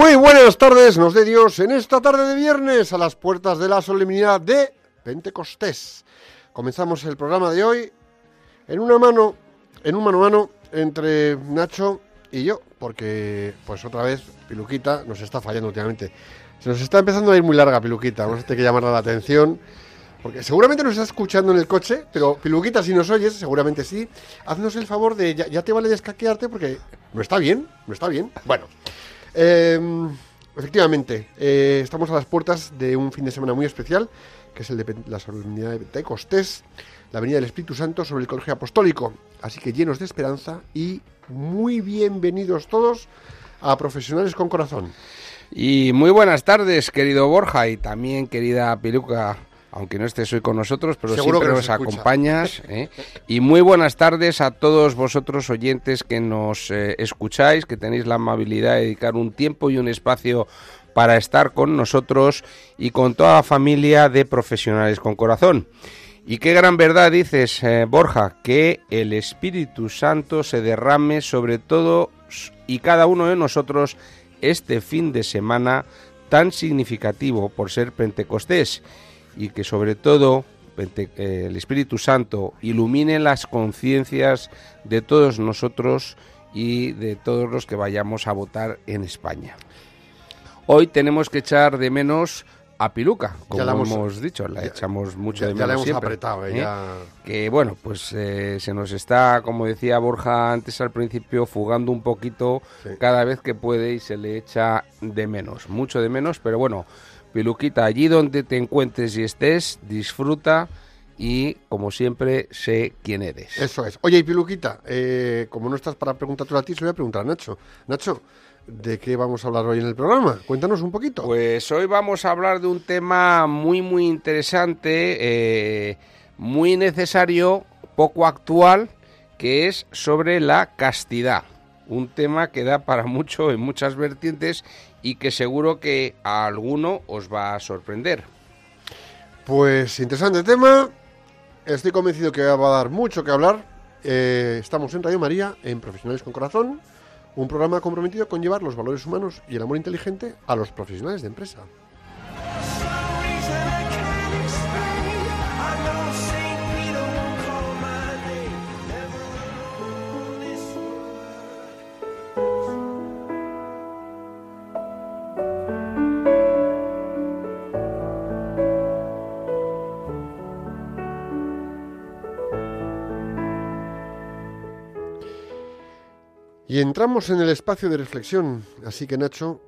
Muy buenas tardes, nos de Dios, en esta tarde de viernes a las puertas de la solemnidad de Pentecostés. Comenzamos el programa de hoy en una mano, en un mano a mano entre Nacho y yo, porque pues otra vez Piluquita nos está fallando últimamente. Se nos está empezando a ir muy larga Piluquita, vamos a tener que llamarle la atención. Porque seguramente nos está escuchando en el coche, pero Piluquita, si nos oyes, seguramente sí. Haznos el favor de, ya, ya te vale descaquearte porque no está bien, no está bien. Bueno, eh, efectivamente, eh, estamos a las puertas de un fin de semana muy especial, que es el de la solemnidad de Pentecostés, la venida del Espíritu Santo sobre el Colegio Apostólico. Así que llenos de esperanza y muy bienvenidos todos a Profesionales con Corazón. Y muy buenas tardes, querido Borja, y también querida Piluca, aunque no estés hoy con nosotros, pero Seguro siempre que nos, acompañas. ¿eh? Y muy buenas tardes a todos vosotros oyentes que nos eh, escucháis, que tenéis la amabilidad de dedicar un tiempo y un espacio para estar con nosotros y con toda la familia de profesionales con corazón. Y qué gran verdad dices, eh, Borja, que el Espíritu Santo se derrame sobre todo y cada uno de nosotros este fin de semana tan significativo por ser Pentecostés y que sobre todo eh, el Espíritu Santo ilumine las conciencias de todos nosotros y de todos los que vayamos a votar en España. Hoy tenemos que echar de menos a Piluca, como hemos- hemos, dicho, la ya- echamos mucho ya- de ya menos la hemos siempre, apretado, eh, ¿eh? ya- que bueno, pues eh, se nos está, como decía Borja antes al principio, fugando un poquito Sí. cada vez que puede y se le echa de menos, mucho de menos, pero bueno, Piluquita, allí donde te encuentres y estés, disfruta y como siempre sé quién eres. Eso es. Oye, y Piluquita, eh, como no estás para preguntártelo a ti, se lo voy a preguntar a Nacho. Nacho, ¿de qué vamos a hablar hoy en el programa? Cuéntanos un poquito. Pues hoy vamos a hablar de un tema muy muy interesante, eh, muy necesario, poco actual, que es sobre la castidad. Un tema que da para mucho en muchas vertientes y que seguro que a alguno os va a sorprender. Pues interesante tema. Estoy convencido que va a dar mucho que hablar. Eh, estamos en Radio María, en Profesionales con Corazón, un programa comprometido con llevar los valores humanos y el amor inteligente a los profesionales de empresa. Entramos en el espacio de reflexión. Así que Nacho,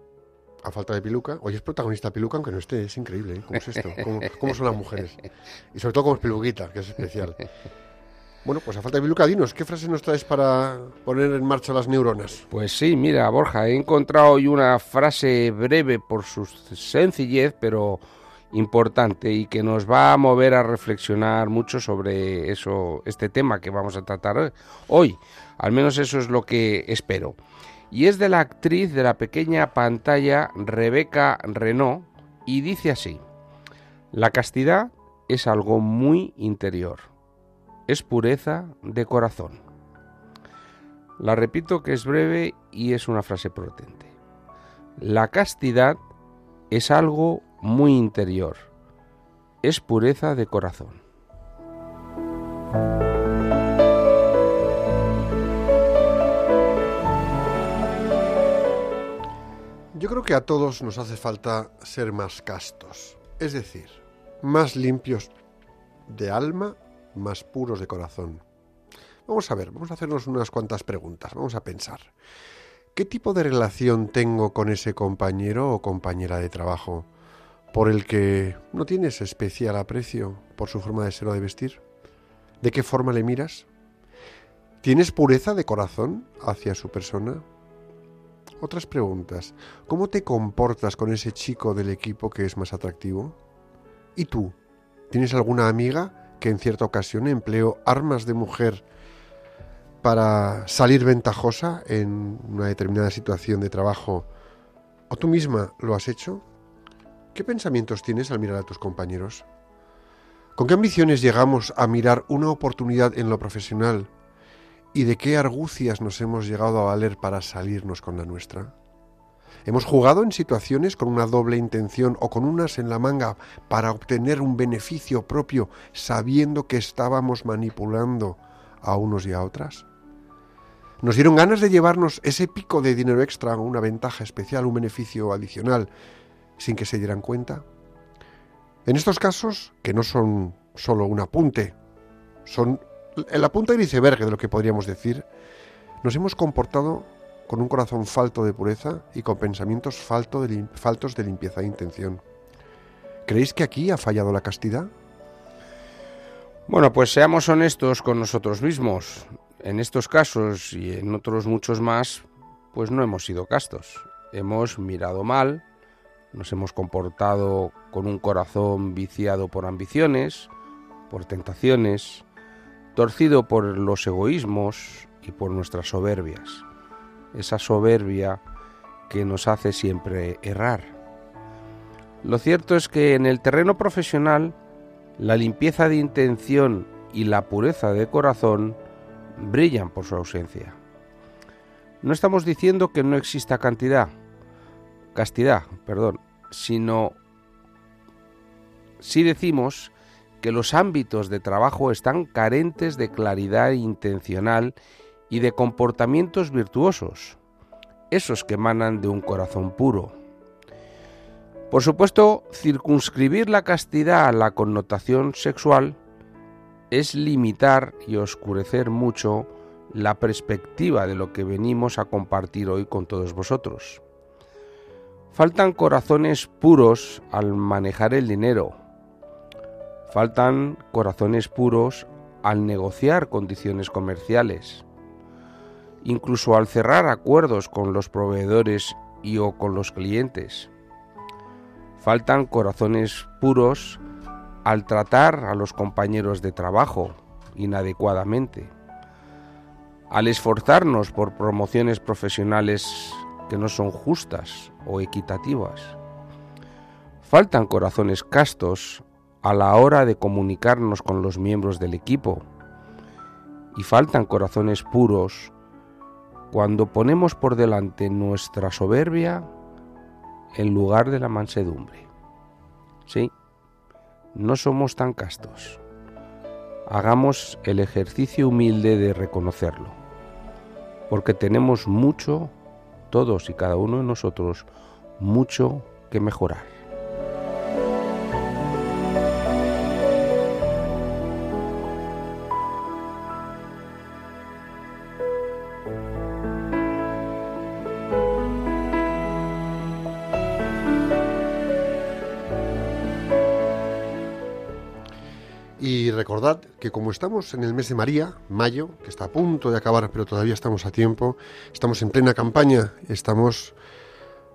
a falta de Piluca, hoy es protagonista Piluca, aunque no esté, es increíble, ¿eh? ¿Cómo es esto? ¿Cómo, cómo son las mujeres? Y sobre todo cómo es Piluquita, que es especial. Bueno, pues a falta de Piluca, dinos, ¿qué frase nos traes para poner en marcha las neuronas? Pues sí, mira, Borja, he encontrado hoy una frase breve por su sencillez, pero importante y que nos va a mover a reflexionar mucho sobre eso, este tema que vamos a tratar hoy. Al menos eso es lo que espero. Y es de la actriz de la pequeña pantalla Rebeca Renault y dice así: La castidad es algo muy interior. Es pureza de corazón. La repito que es breve y es una frase potente. La castidad es algo muy interior. Es pureza de corazón. Yo creo que a todos nos hace falta ser más castos, es decir, más limpios de alma, más puros de corazón. Vamos a ver, vamos a hacernos unas cuantas preguntas, vamos a pensar. ¿Qué tipo de relación tengo con ese compañero o compañera de trabajo por el que no tienes especial aprecio por su forma de ser o de vestir? ¿De qué forma le miras? ¿Tienes pureza de corazón hacia su persona? Otras preguntas. ¿Cómo te comportas con ese chico del equipo que es más atractivo? ¿Y tú? ¿Tienes alguna amiga que en cierta ocasión empleó armas de mujer para salir ventajosa en una determinada situación de trabajo? ¿O tú misma lo has hecho? ¿Qué pensamientos tienes al mirar a tus compañeros? ¿Con qué ambiciones llegamos a mirar una oportunidad en lo profesional? ¿Y de qué argucias nos hemos llegado a valer para salirnos con la nuestra? ¿Hemos jugado en situaciones con una doble intención o con unas en la manga para obtener un beneficio propio sabiendo que estábamos manipulando a unos y a otras? ¿Nos dieron ganas de llevarnos ese pico de dinero extra una ventaja especial, un beneficio adicional, sin que se dieran cuenta? En estos casos, que no son solo un apunte, son el apunte del iceberg de lo que podríamos decir, nos hemos comportado con un corazón falto de pureza y con pensamientos faltos de limpieza de intención. ¿Creéis que aquí ha fallado la castidad? Bueno, pues seamos honestos con nosotros mismos. En estos casos y en otros muchos más, pues no hemos sido castos. Hemos mirado mal, nos hemos comportado con un corazón viciado por ambiciones, por tentaciones, torcido por los egoísmos y por nuestras soberbias. Esa soberbia que nos hace siempre errar. Lo cierto es que en el terreno profesional la limpieza de intención y la pureza de corazón brillan por su ausencia. No estamos diciendo que no exista cantidad, castidad, perdón, sino sí decimos que los ámbitos de trabajo están carentes de claridad intencional y de comportamientos virtuosos, esos que emanan de un corazón puro. Por supuesto, circunscribir la castidad a la connotación sexual es limitar y oscurecer mucho la perspectiva de lo que venimos a compartir hoy con todos vosotros. Faltan corazones puros al manejar el dinero. Faltan corazones puros al negociar condiciones comerciales. Incluso al cerrar acuerdos con los proveedores y o con los clientes. Faltan corazones puros al tratar a los compañeros de trabajo inadecuadamente. Al esforzarnos por promociones profesionales que no son justas o equitativas. Faltan corazones castos a la hora de comunicarnos con los miembros del equipo. Y faltan corazones puros cuando ponemos por delante nuestra soberbia en lugar de la mansedumbre. Sí, no somos tan castos. Hagamos el ejercicio humilde de reconocerlo, porque tenemos mucho, todos y cada uno de nosotros, mucho que mejorar. Que como estamos en el mes de María, mayo, que está a punto de acabar, pero todavía estamos a tiempo, estamos en plena campaña, estamos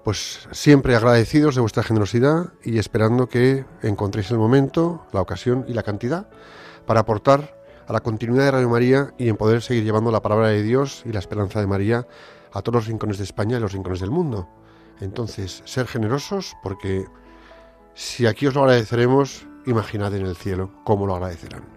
pues siempre agradecidos de vuestra generosidad y esperando que encontréis el momento, la ocasión y la cantidad para aportar a la continuidad de Radio María y en poder seguir llevando la palabra de Dios y la esperanza de María a todos los rincones de España y los rincones del mundo. Entonces, ser generosos porque si aquí os lo agradeceremos, imaginad en el cielo cómo lo agradecerán.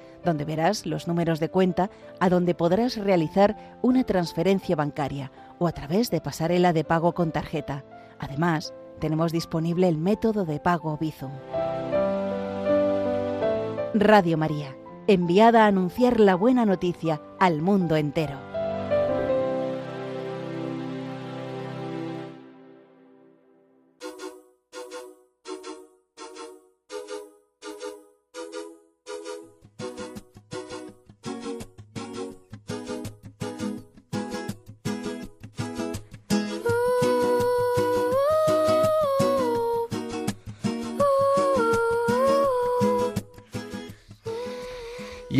donde verás los números de cuenta a donde podrás realizar una transferencia bancaria o a través de pasarela de pago con tarjeta. Además, tenemos disponible el método de pago Bizum. Radio María, enviada a anunciar la buena noticia al mundo entero.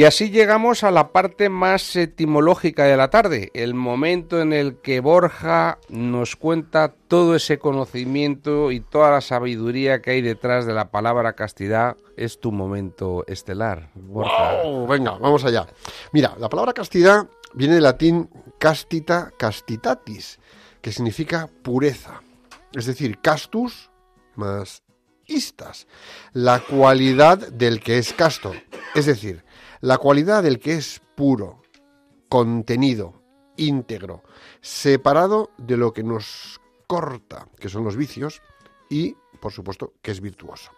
Y así llegamos a la parte más etimológica de la tarde, el momento en el que Borja nos cuenta todo ese conocimiento y toda la sabiduría que hay detrás de la palabra castidad. Es tu momento estelar, Borja. ¡Wow! Venga, vamos allá. Mira, la palabra castidad viene del latín castita castitatis, que significa pureza. Es decir, castus más istas, la cualidad del que es casto. Es decir, la cualidad del que es puro, contenido, íntegro, separado de lo que nos corta, que son los vicios, y, por supuesto, que es virtuoso.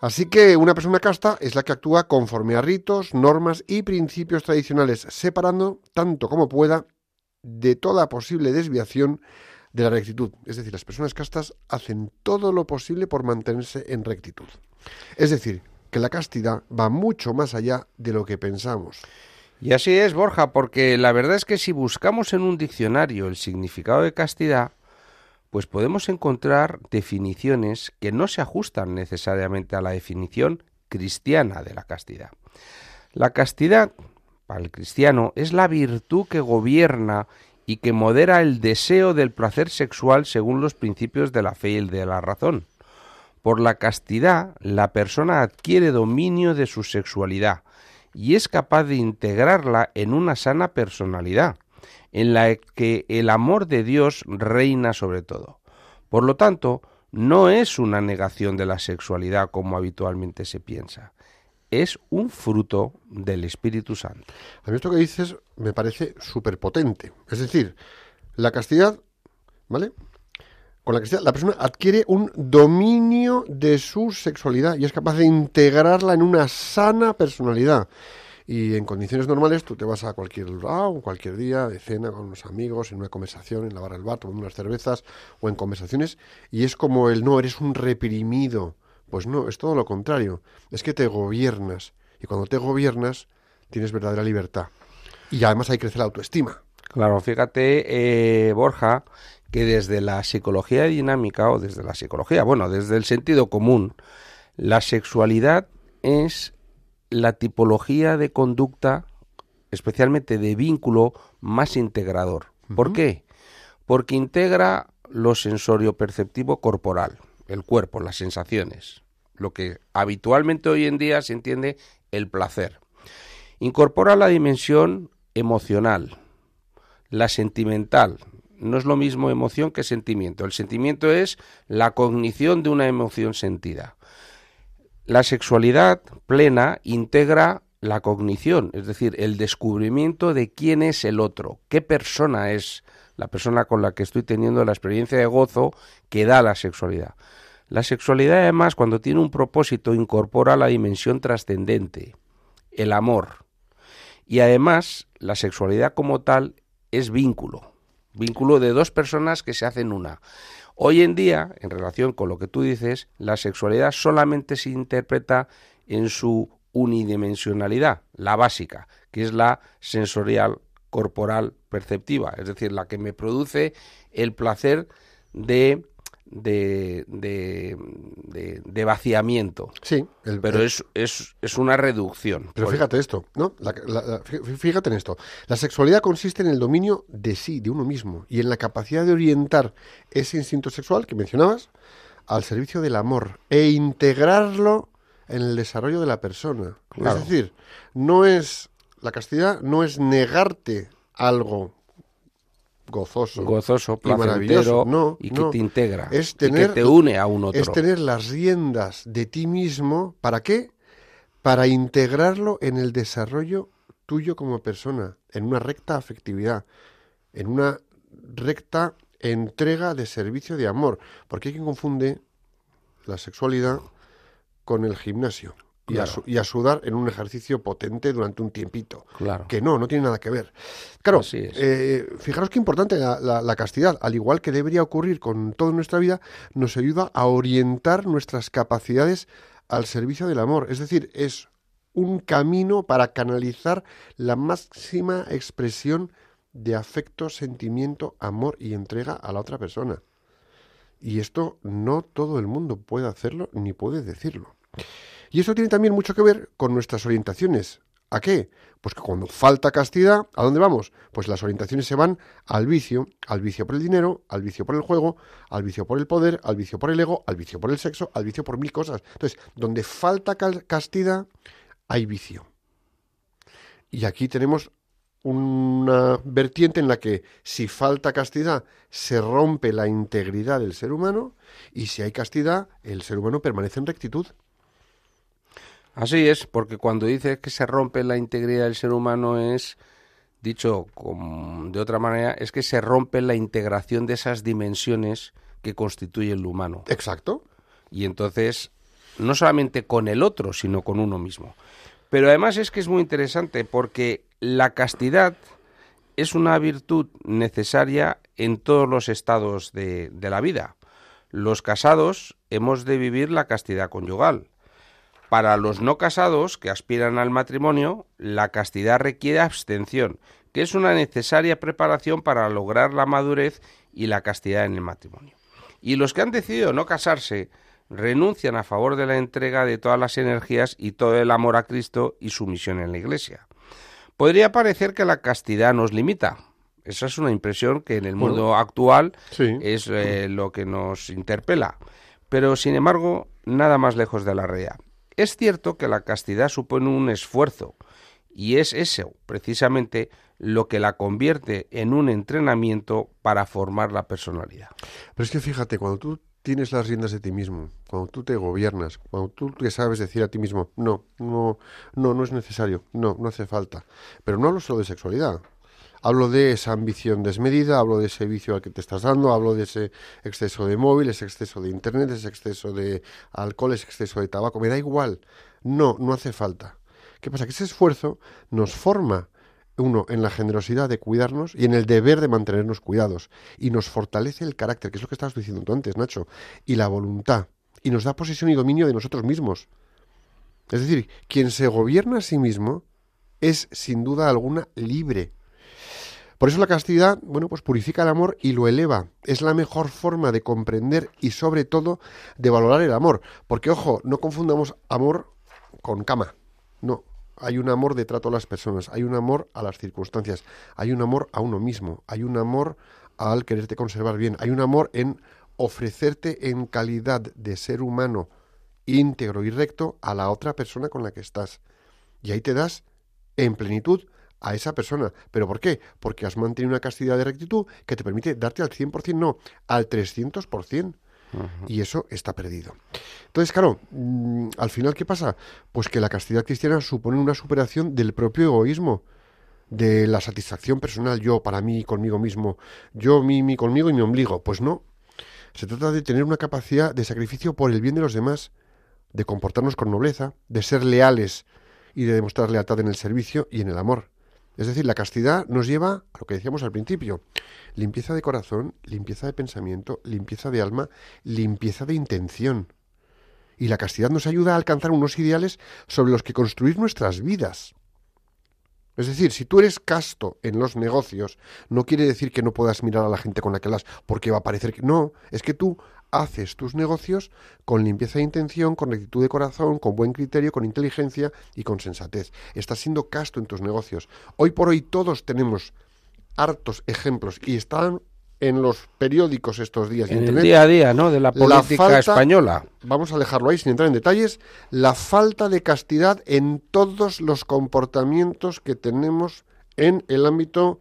Así que una persona casta es la que actúa conforme a ritos, normas y principios tradicionales, separando tanto como pueda de toda posible desviación de la rectitud. Es decir, las personas castas hacen todo lo posible por mantenerse en rectitud. Es decir, que la castidad va mucho más allá de lo que pensamos. Y así es, Borja, porque la verdad es que si buscamos en un diccionario el significado de castidad, pues podemos encontrar definiciones que no se ajustan necesariamente a la definición cristiana de la castidad. La castidad, para el cristiano, es la virtud que gobierna y que modera el deseo del placer sexual según los principios de la fe y de la razón. Por la castidad, la persona adquiere dominio de su sexualidad y es capaz de integrarla en una sana personalidad, en la que el amor de Dios reina sobre todo. Por lo tanto, no es una negación de la sexualidad como habitualmente se piensa, es un fruto del Espíritu Santo. A mí esto que dices me parece súper potente. Es decir, la castidad, ¿vale? Con la castidad, la persona adquiere un dominio de su sexualidad y es capaz de integrarla en una sana personalidad. Y en condiciones normales tú te vas a cualquier lado, cualquier día, de cena con unos amigos, en una conversación, en la barra del bar, tomando unas cervezas o en conversaciones, y es como el no, eres un reprimido. Pues no, es todo lo contrario. Es que te gobiernas. Y cuando te gobiernas, tienes verdadera libertad. Y además hay que crecer la autoestima. Claro, fíjate, eh, Borja, que desde la psicología dinámica o desde la psicología, bueno, desde el sentido común, la sexualidad es la tipología de conducta, especialmente de vínculo, más integrador. ¿Por qué? Porque integra lo sensorio perceptivo corporal, el cuerpo, las sensaciones, lo que habitualmente hoy en día se entiende el placer. Incorpora la dimensión emocional, la sentimental. No es lo mismo emoción que sentimiento. El sentimiento es la cognición de una emoción sentida. La sexualidad plena integra la cognición, es decir, el descubrimiento de quién es el otro, qué persona es la persona con la que estoy teniendo la experiencia de gozo que da la sexualidad. La sexualidad además cuando tiene un propósito incorpora la dimensión trascendente, el amor. Y además la sexualidad como tal es vínculo, vínculo de dos personas que se hacen una. Hoy en día, en relación con lo que tú dices, la sexualidad solamente se interpreta en su unidimensionalidad, la básica, que es la sensorial corporal perceptiva, es decir, la que me produce el placer de de, de, de- de vaciamiento. Sí, el- Pero el- es, es, es una reducción. Pero fíjate esto, ¿no? La- la- la- fí- fíjate en esto. La sexualidad consiste en el dominio de sí, de uno mismo, y en la capacidad de orientar ese instinto sexual que mencionabas al servicio del amor e integrarlo en el desarrollo de la persona. Claro. Es decir, no es la castidad no es negarte algo gozoso, gozoso, y maravilloso. No, y que no. te integra Es y que tener- te une a un otro. es tener las riendas de ti mismo. ¿Para qué? Para integrarlo en el desarrollo tuyo como persona, en una recta afectividad, en una recta entrega de servicio de amor. Porque hay quien confunde la sexualidad con el gimnasio y, a, Claro. su- y a sudar en un ejercicio potente durante un tiempito. Claro. Que no, no tiene nada que ver. Claro, eh, fijaros qué importante la, la- la castidad, al igual que debería ocurrir con toda nuestra vida, nos ayuda a orientar nuestras capacidades al servicio del amor. Es decir, es un camino para canalizar la máxima expresión de afecto, sentimiento, amor y entrega a la otra persona. Y esto no todo el mundo puede hacerlo ni puede decirlo. Y eso tiene también mucho que ver con nuestras orientaciones. ¿A qué? Pues que cuando falta castidad, ¿a dónde vamos? Pues las orientaciones se van al vicio, al vicio por el dinero, al vicio por el juego, al vicio por el poder, al vicio por el ego, al vicio por el sexo, al vicio por mil cosas. Entonces, donde falta castidad, hay vicio. Y aquí tenemos una vertiente en la que si falta castidad se rompe la integridad del ser humano y si hay castidad el ser humano permanece en rectitud. Así es, porque cuando dices que se rompe la integridad del ser humano es, dicho de otra manera, es que se rompe la integración de esas dimensiones que constituye el humano. Exacto. Y entonces, no solamente con el otro, sino con uno mismo. Pero además es que es muy interesante porque la castidad es una virtud necesaria en todos los estados de, de la vida. Los casados hemos de vivir la castidad conyugal. Para los no casados que aspiran al matrimonio, la castidad requiere abstención, que es una necesaria preparación para lograr la madurez y la castidad en el matrimonio. Y los que han decidido no casarse renuncian a favor de la entrega de todas las energías y todo el amor a Cristo y su misión en la Iglesia. Podría parecer que la castidad nos limita. Esa es una impresión que en el mundo actual sí. es eh, lo que nos interpela. Pero, sin embargo, nada más lejos de la realidad. Es cierto que la castidad supone un esfuerzo, y es eso, precisamente, lo que la convierte en un entrenamiento para formar la personalidad. Pero es que fíjate, cuando tú tienes las riendas de ti mismo, cuando tú te gobiernas, cuando tú te sabes decir a ti mismo, no, no, no, no es necesario, no, no hace falta. Pero no hablo solo de sexualidad. Hablo de esa ambición desmedida, hablo de ese vicio al que te estás dando, hablo de ese exceso de móvil, ese exceso de internet, ese exceso de alcohol, ese exceso de tabaco. Me da igual. No, no hace falta. ¿Qué pasa? Que ese esfuerzo nos forma uno, en la generosidad de cuidarnos y en el deber de mantenernos cuidados. Y nos fortalece el carácter, que es lo que estabas diciendo tú antes, Nacho, y la voluntad. Y nos da posesión y dominio de nosotros mismos. Es decir, quien se gobierna a sí mismo es, sin duda alguna, libre. Por eso la castidad, bueno, pues purifica el amor y lo eleva. Es la mejor forma de comprender y sobre todo de valorar el amor. Porque, ojo, no confundamos amor con cama. No. Hay un amor de trato a las personas, hay un amor a las circunstancias, hay un amor a uno mismo, hay un amor al quererte conservar bien, hay un amor en ofrecerte en calidad de ser humano íntegro y recto a la otra persona con la que estás. Y ahí te das en plenitud a esa persona. ¿Pero por qué? Porque has mantenido una castidad de rectitud que te permite darte al 100%, no, al 300%. Y eso está perdido. Entonces, claro, mm, al final, ¿qué pasa? Pues que la castidad cristiana supone una superación del propio egoísmo, de la satisfacción personal, yo para mí, conmigo mismo, yo, mi, mi, conmigo y mi ombligo. Pues no. Se trata de tener una capacidad de sacrificio por el bien de los demás, de comportarnos con nobleza, de ser leales y de demostrar lealtad en el servicio y en el amor. Es decir, la castidad nos lleva a lo que decíamos al principio, limpieza de corazón, limpieza de pensamiento, limpieza de alma, limpieza de intención. Y la castidad nos ayuda a alcanzar unos ideales sobre los que construir nuestras vidas. Es decir, si tú eres casto en los negocios, no quiere decir que no puedas mirar a la gente con la que las, porque va a parecer que no, es que tú haces tus negocios con limpieza de intención, con rectitud de corazón, con buen criterio, con inteligencia y con sensatez. Estás siendo casto en tus negocios. Hoy por hoy todos tenemos hartos ejemplos y están en los periódicos estos días En el día a día, ¿no? De la política falta- española. Vamos a dejarlo ahí sin entrar en detalles. La falta de castidad en todos los comportamientos que tenemos en el ámbito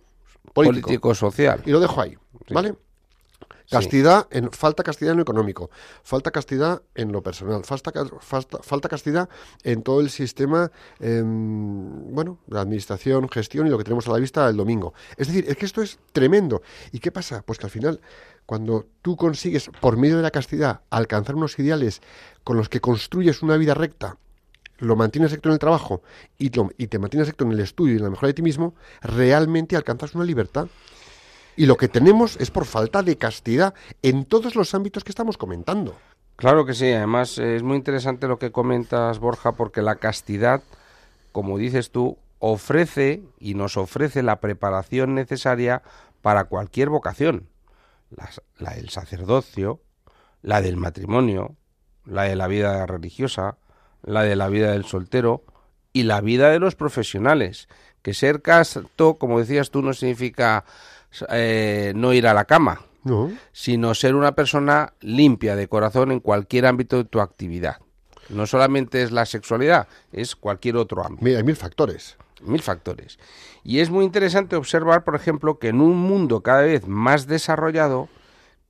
político. Político-social. Y lo dejo ahí, Sí. ¿vale? Castidad, en, falta castidad en lo económico, falta castidad en lo personal, falta, falta, falta castidad en todo el sistema, em, bueno, de administración, gestión y lo que tenemos a la vista el domingo. Es decir, es que esto es tremendo. ¿Y qué pasa? Pues que al final, cuando tú consigues, por medio de la castidad, alcanzar unos ideales con los que construyes una vida recta, lo mantienes recto en el trabajo y te mantienes recto en el estudio y en la mejora de ti mismo, realmente alcanzas una libertad. Y lo que tenemos es por falta de castidad en todos los ámbitos que estamos comentando. Claro que sí, además es muy interesante lo que comentas, Borja, porque la castidad, como dices tú, ofrece y nos ofrece la preparación necesaria para cualquier vocación. Las- la del sacerdocio, la del matrimonio, la de la vida religiosa, la de la vida del soltero y la vida de los profesionales. Que ser casto, como decías tú, no significa eh, no ir a la cama ¿No? sino ser una persona limpia de corazón en cualquier ámbito de tu actividad. No solamente es la sexualidad, es cualquier otro ámbito. Mira, hay mil factores. Mil factores. Y es muy interesante observar, por ejemplo, que en un mundo cada vez más desarrollado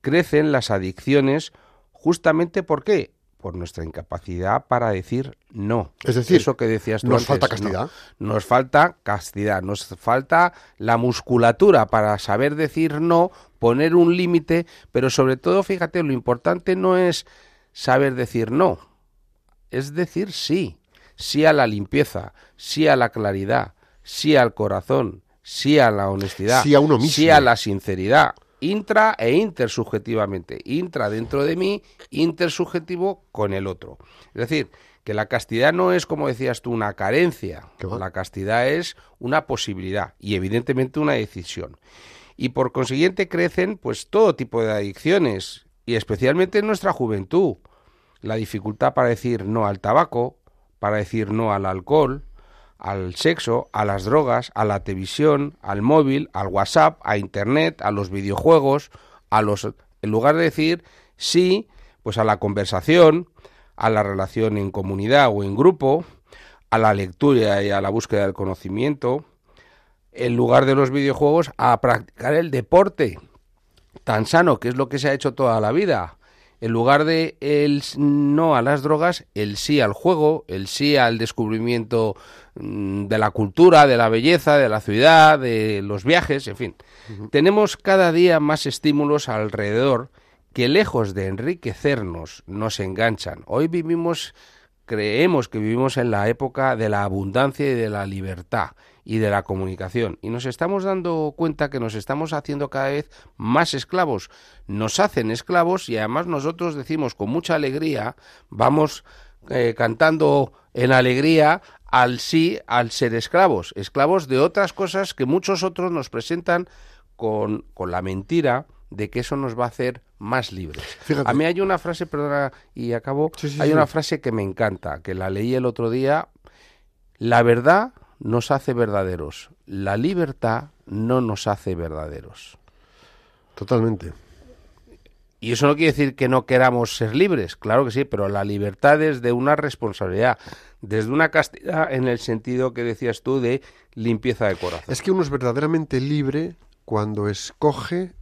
crecen las adicciones justamente ¿por qué? Por nuestra incapacidad para decir no. Es decir, eso que decías tú nos antes, falta no. castidad. Nos falta castidad, nos falta la musculatura para saber decir no, poner un límite, pero sobre todo, fíjate, lo importante no es saber decir no, es decir sí. Sí a la limpieza, sí a la claridad, sí al corazón, sí a la honestidad, Sí a uno mismo. sí a la sinceridad, intra e intersubjetivamente. Intra dentro de mí, intersubjetivo con el otro. Es decir, que la castidad no es, como decías tú, una carencia. La castidad es una posibilidad y evidentemente una decisión. Y por consiguiente crecen pues todo tipo de adicciones y especialmente en nuestra juventud. La dificultad para decir no al tabaco, para decir no al alcohol, al sexo, a las drogas, a la televisión, al móvil, al WhatsApp, a internet, a los videojuegos, a los en lugar de decir sí, pues a la conversación, a la relación en comunidad o en grupo, a la lectura y a la búsqueda del conocimiento, en lugar de los videojuegos a practicar el deporte tan sano que es lo que se ha hecho toda la vida. En lugar de el no a las drogas, el sí al juego, el sí al descubrimiento mm, de la cultura, de la belleza, de la ciudad, de los viajes, en fin. Tenemos cada día más estímulos alrededor que lejos de enriquecernos nos enganchan. Hoy vivimos creemos que vivimos en la época de la abundancia y de la libertad y de la comunicación y nos estamos dando cuenta que nos estamos haciendo cada vez más esclavos. Nos hacen esclavos y además nosotros decimos con mucha alegría, vamos eh, cantando en alegría al sí al ser esclavos, esclavos de otras cosas que muchos otros nos presentan con, con la mentira de que eso nos va a hacer más libres. Fíjate. A mí hay una frase, perdona, y acabo, Sí, sí, hay sí. una frase que me encanta, que la leí el otro día, la verdad nos hace verdaderos, la libertad no nos hace verdaderos. Totalmente. Y eso no quiere decir que no queramos ser libres, claro que sí, pero la libertad es de una responsabilidad, desde una castidad en el sentido que decías tú de limpieza de corazón. Es que uno es verdaderamente libre cuando escoge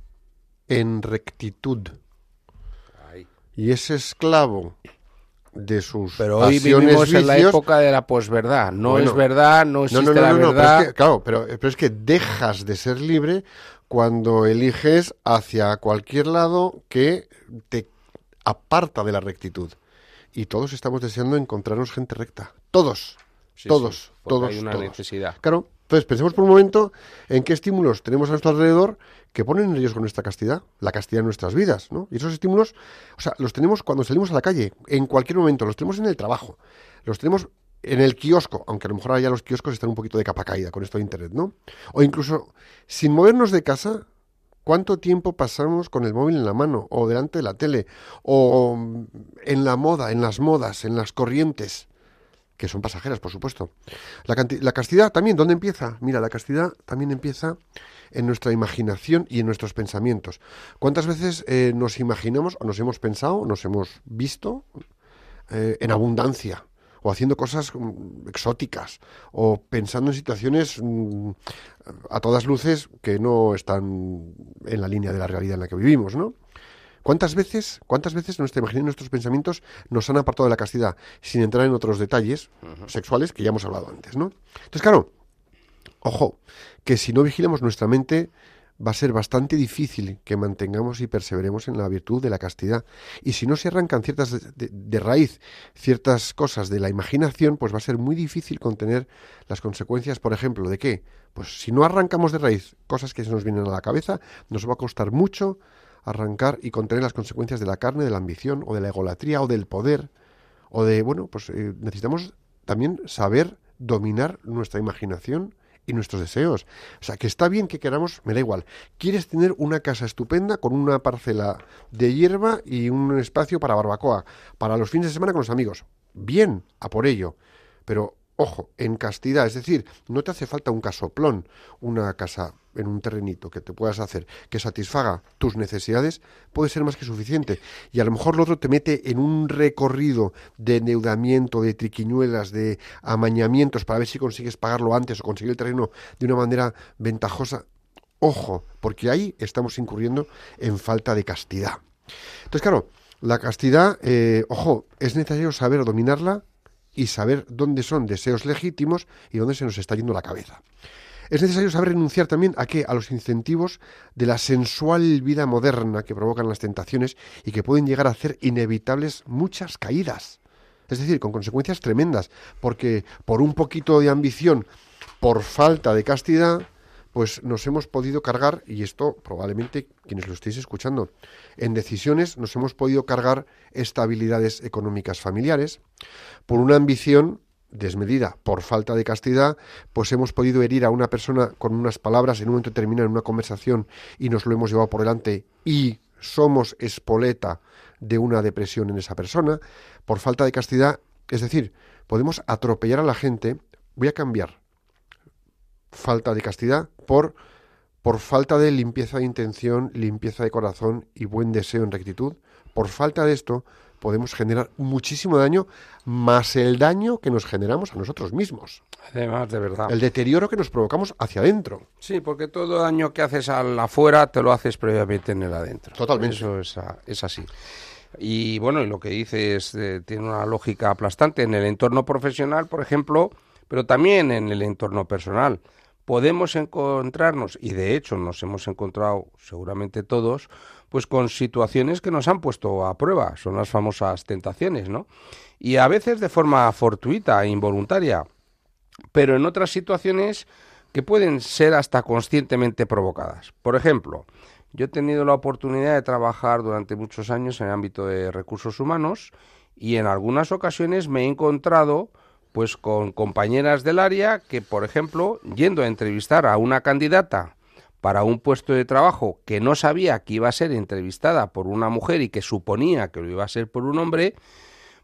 en rectitud. Y es esclavo de sus Pero hoy vivimos en la vicios. época de la posverdad. No Bueno. es verdad, no existe no, no, la no, no, pero verdad. es que, claro, pero, pero es que dejas de ser libre cuando eliges hacia cualquier lado que te aparta de la rectitud. Y todos estamos deseando encontrarnos gente recta. Todos. Sí, todos, sí, todos, hay una todos. necesidad. Claro. Entonces, pensemos por un momento en qué estímulos tenemos a nuestro alrededor que ponen en riesgo nuestra castidad, la castidad en nuestras vidas, ¿no? Y esos estímulos, o sea, los tenemos cuando salimos a la calle, en cualquier momento, los tenemos en el trabajo, los tenemos en el kiosco, aunque a lo mejor ahora ya los kioscos están un poquito de capa caída con esto de internet, ¿no? O incluso sin movernos de casa, ¿cuánto tiempo pasamos con el móvil en la mano o delante de la tele o en la moda, en las modas, en las corrientes? Que son pasajeras, por supuesto. La, la castidad también, ¿dónde empieza? Mira, la castidad también empieza en nuestra imaginación y en nuestros pensamientos. ¿Cuántas veces eh, nos imaginamos o nos hemos pensado, nos hemos visto eh, en abundancia? O haciendo cosas mm, exóticas, o pensando en situaciones mm, a todas luces que no están en la línea de la realidad en la que vivimos, ¿no? ¿Cuántas veces, cuántas veces nuestra imaginación y nuestros pensamientos nos han apartado de la castidad sin entrar en otros detalles sexuales que ya hemos hablado antes, ¿no? Entonces, claro, ojo, que si no vigilamos nuestra mente va a ser bastante difícil que mantengamos y perseveremos en la virtud de la castidad. Y si no se arrancan ciertas de, de- de raíz ciertas cosas de la imaginación, pues va a ser muy difícil contener las consecuencias, por ejemplo, de qué? Pues si no arrancamos de raíz cosas que se nos vienen a la cabeza, nos va a costar mucho arrancar y contener las consecuencias de la carne, de la ambición o de la egolatría o del poder o de, bueno, pues eh, necesitamos también saber dominar nuestra imaginación y nuestros deseos. O sea, que está bien que queramos, me da igual. Quieres tener una casa estupenda con una parcela de hierba y un espacio para barbacoa, para los fines de semana con los amigos. Bien, a por ello. Pero, ojo, en castidad, es decir, no te hace falta un casoplón, una casa en un terrenito que te puedas hacer que satisfaga tus necesidades, puede ser más que suficiente. Y a lo mejor lo otro te mete en un recorrido de endeudamiento, de triquiñuelas, de amañamientos para ver si consigues pagarlo antes o conseguir el terreno de una manera ventajosa. Ojo, porque ahí estamos incurriendo en falta de castidad. Entonces, claro, la castidad, eh, ojo, es necesario saber dominarla y saber dónde son deseos legítimos y dónde se nos está yendo la cabeza. Es necesario saber renunciar también a qué? A los incentivos de la sensual vida moderna que provocan las tentaciones y que pueden llegar a hacer inevitables muchas caídas. Es decir, con consecuencias tremendas, porque por un poquito de ambición, por falta de castidad, pues nos hemos podido cargar, y esto probablemente quienes lo estéis escuchando, en decisiones nos hemos podido cargar estabilidades económicas familiares, por una ambición desmedida, por falta de castidad, pues hemos podido herir a una persona con unas palabras en un momento determinado en una conversación y nos lo hemos llevado por delante y somos espoleta de una depresión en esa persona, por falta de castidad, es decir, podemos atropellar a la gente, voy a cambiar falta de castidad por por falta de limpieza de intención, limpieza de corazón y buen deseo en rectitud, por falta de esto podemos generar muchísimo daño más el daño que nos generamos a nosotros mismos, Además, de verdad. el deterioro que nos provocamos hacia adentro. Sí, porque todo daño que haces al afuera te lo haces previamente en el adentro. Totalmente. Eso es, a- es así. Y bueno, y lo que dices eh, tiene una lógica aplastante en el entorno profesional, por ejemplo, pero también en el entorno personal. Podemos encontrarnos, y de hecho nos hemos encontrado seguramente todos, pues con situaciones que nos han puesto a prueba, son las famosas tentaciones, ¿no? Y a veces de forma fortuita e involuntaria, pero en otras situaciones que pueden ser hasta conscientemente provocadas. Por ejemplo, yo he tenido la oportunidad de trabajar durante muchos años en el ámbito de recursos humanos y en algunas ocasiones me he encontrado pues con compañeras del área que, por ejemplo, yendo a entrevistar a una candidata para un puesto de trabajo que no sabía que iba a ser entrevistada por una mujer y que suponía que lo iba a ser por un hombre,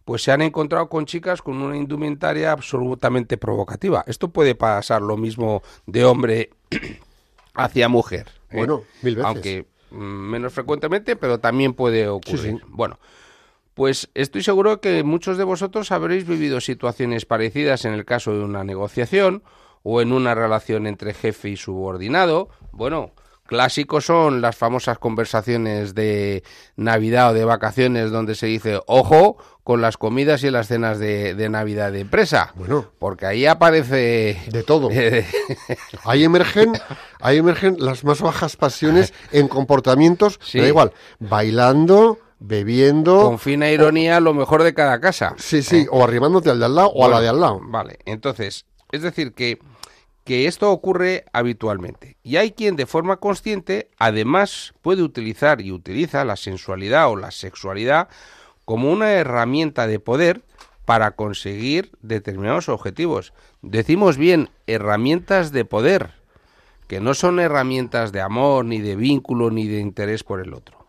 pues se han encontrado con chicas con una indumentaria absolutamente provocativa. Esto puede pasar lo mismo de hombre hacia mujer. ¿eh? Bueno, mil veces. Aunque mm, menos frecuentemente, pero también puede ocurrir. sí. Bueno, pues estoy seguro que muchos de vosotros habréis vivido situaciones parecidas en el caso de una negociación o en una relación entre jefe y subordinado. Bueno, clásicos son las famosas conversaciones de Navidad o de vacaciones donde se dice, ojo con las comidas y las cenas de, de Navidad de empresa. Bueno. Porque ahí aparece... De todo. Ahí emergen, ahí emergen las más bajas pasiones en comportamientos, Sí. da igual, bailando, bebiendo, con fina ironía lo mejor de cada casa. sí, sí, o arrimándote al de al lado o a la de al lado. Vale, entonces, es decir, que, que esto ocurre habitualmente. Y hay quien de forma consciente, además, puede utilizar y utiliza la sensualidad o la sexualidad como una herramienta de poder para conseguir determinados objetivos. Decimos bien, herramientas de poder, que no son herramientas de amor, ni de vínculo, ni de interés por el otro.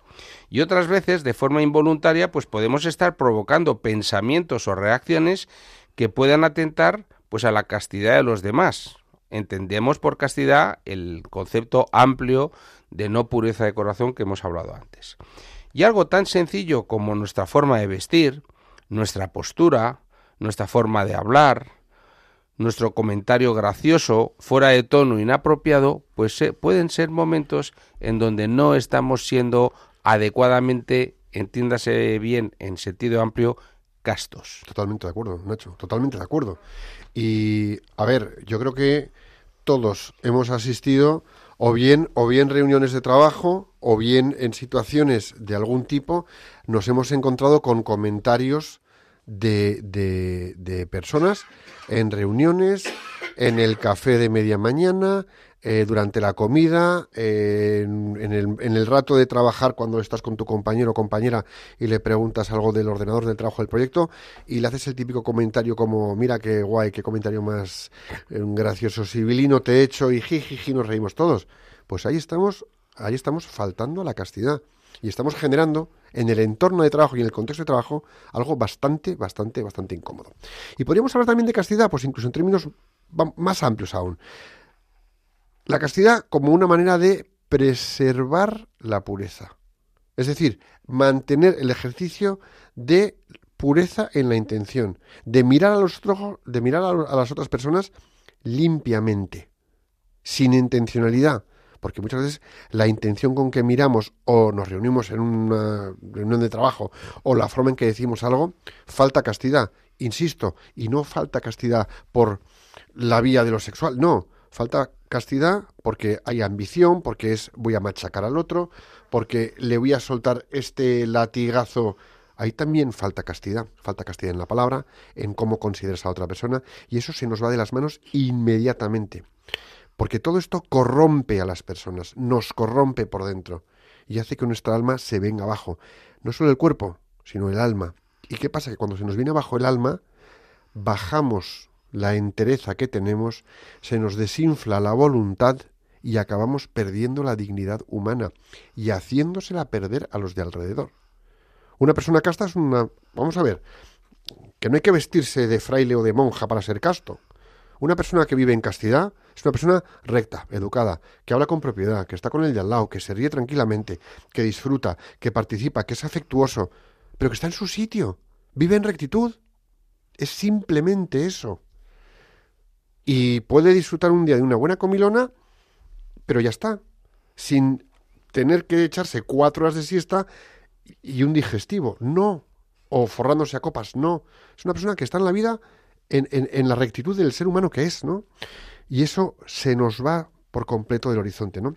Y otras veces, de forma involuntaria, pues podemos estar provocando pensamientos o reacciones que puedan atentar pues a la castidad de los demás. Entendemos por castidad el concepto amplio de no pureza de corazón que hemos hablado antes. Y algo tan sencillo como nuestra forma de vestir, nuestra postura, nuestra forma de hablar, nuestro comentario gracioso, fuera de tono, inapropiado, pues eh, pueden ser momentos en donde no estamos siendo adecuadamente, entiéndase bien en sentido amplio, castos. Totalmente de acuerdo, Nacho, totalmente de acuerdo. Y a ver, yo creo que todos hemos asistido o bien o bien reuniones de trabajo o bien en situaciones de algún tipo nos hemos encontrado con comentarios de, de, de personas en reuniones, en el café de media mañana, eh, durante la comida, eh, en, en el, en el rato de trabajar cuando estás con tu compañero o compañera y le preguntas algo del ordenador del trabajo del proyecto y le haces el típico comentario como, mira qué guay, qué comentario más eh, gracioso, civilino te he hecho y jijiji, nos reímos todos. Pues ahí estamos, ahí estamos faltando a la castidad y estamos generando en el entorno de trabajo y en el contexto de trabajo algo bastante, bastante, bastante incómodo. Y podríamos hablar también de castidad, pues incluso en términos más amplios aún. La castidad como una manera de preservar la pureza. Es decir, mantener el ejercicio de pureza en la intención, de mirar a los ojos, de mirar a las otras personas limpiamente, sin intencionalidad, porque muchas veces la intención con que miramos o nos reunimos en una reunión de trabajo o la forma en que decimos algo, falta castidad, insisto, y no falta castidad por la vía de lo sexual, no, falta castidad porque hay ambición, porque es voy a machacar al otro, porque le voy a soltar este latigazo. Ahí también falta castidad, falta castidad en la palabra, en cómo consideras a otra persona, y eso se nos va de las manos inmediatamente. Porque todo esto corrompe a las personas, nos corrompe por dentro, y hace que nuestra alma se venga abajo. No solo el cuerpo, sino el alma. ¿Y qué pasa? Que cuando se nos viene abajo el alma, bajamos la entereza que tenemos, se nos desinfla la voluntad y acabamos perdiendo la dignidad humana y haciéndosela perder a los de alrededor. Una persona casta es una... Vamos a ver, que no hay que vestirse de fraile o de monja para ser casto. Una persona que vive en castidad es una persona recta, educada, que habla con propiedad, que está con el de al lado, que se ríe tranquilamente, que disfruta, que participa, que es afectuoso, pero que está en su sitio, vive en rectitud. Es simplemente eso. Y puede disfrutar un día de una buena comilona, pero ya está, sin tener que echarse cuatro horas de siesta y un digestivo. No. O forrándose a copas. No. Es una persona que está en la vida en, en- en la rectitud del ser humano que es, ¿no? Y eso se nos va por completo del horizonte, ¿no?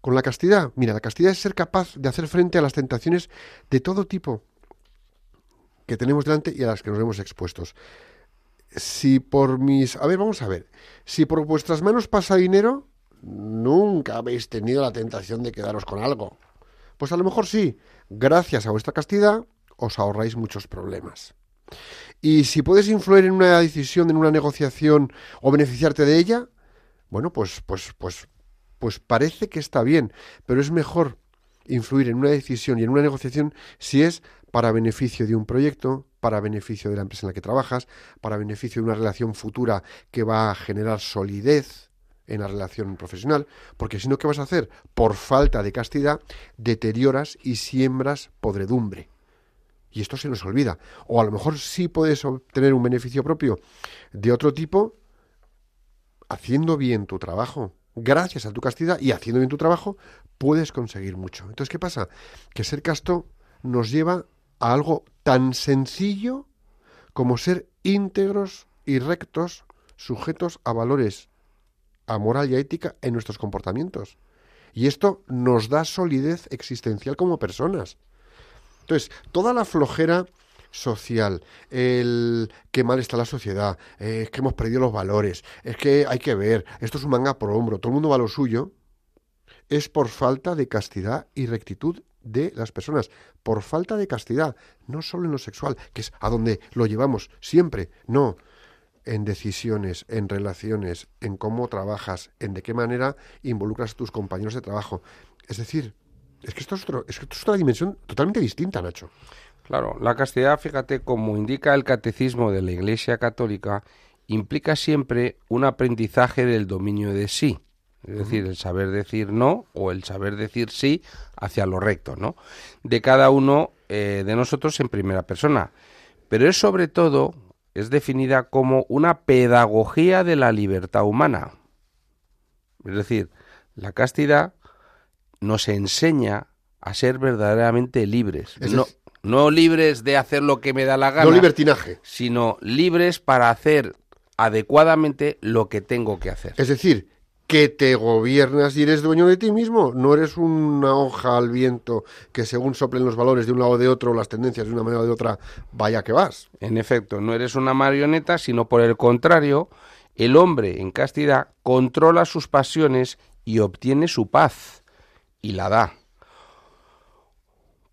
Con la castidad, mira, la castidad es ser capaz de hacer frente a las tentaciones de todo tipo que tenemos delante y a las que nos vemos expuestos. Si por mis... A ver, vamos a ver. Si por vuestras manos pasa dinero, nunca habéis tenido la tentación de quedaros con algo. Pues a lo mejor sí, gracias a vuestra castidad os ahorráis muchos problemas. Y si puedes influir en una decisión, en una negociación o beneficiarte de ella, bueno, pues, pues, pues, pues parece que está bien, pero es mejor influir en una decisión y en una negociación si es para beneficio de un proyecto, para beneficio de la empresa en la que trabajas, para beneficio de una relación futura que va a generar solidez en la relación profesional, porque si no, ¿qué vas a hacer? Por falta de castidad, deterioras y siembras podredumbre. Y esto se nos olvida. O a lo mejor sí puedes obtener un beneficio propio de otro tipo haciendo bien tu trabajo. Gracias a tu castidad y haciendo bien tu trabajo, puedes conseguir mucho. Entonces, ¿qué pasa? Que ser casto nos lleva a algo tan sencillo como ser íntegros y rectos, sujetos a valores, a moral y a ética en nuestros comportamientos. Y esto nos da solidez existencial como personas. Entonces, toda la flojera social, el que mal está la sociedad, eh, es que hemos perdido los valores, es que hay que ver, esto es un manga por hombro, todo el mundo va a lo suyo, es por falta de castidad y rectitud de las personas, por falta de castidad, no solo en lo sexual, que es a donde lo llevamos siempre, no, en decisiones, en relaciones, en cómo trabajas, en de qué manera involucras a tus compañeros de trabajo. Es decir, es que esto es, otro- es que esto es otra dimensión totalmente distinta, Nacho. Claro, la castidad, fíjate, como indica el catecismo de la Iglesia Católica, implica siempre un aprendizaje del dominio de sí. Es decir, el saber decir no o el saber decir sí hacia lo recto, ¿no? De cada uno eh, de nosotros en primera persona. Pero es sobre todo, es definida como una pedagogía de la libertad humana. Es decir, la castidad nos enseña a ser verdaderamente libres. Es No, no libres de hacer lo que me da la gana, No libertinaje. sino libres para hacer adecuadamente lo que tengo que hacer. Es decir, que te gobiernas y eres dueño de ti mismo. No eres una hoja al viento que según soplen los valores de un lado o de otro, las tendencias de una manera o de otra, vaya que vas. En efecto, no eres una marioneta, sino por el contrario, el hombre en castidad controla sus pasiones y obtiene su paz, y la da.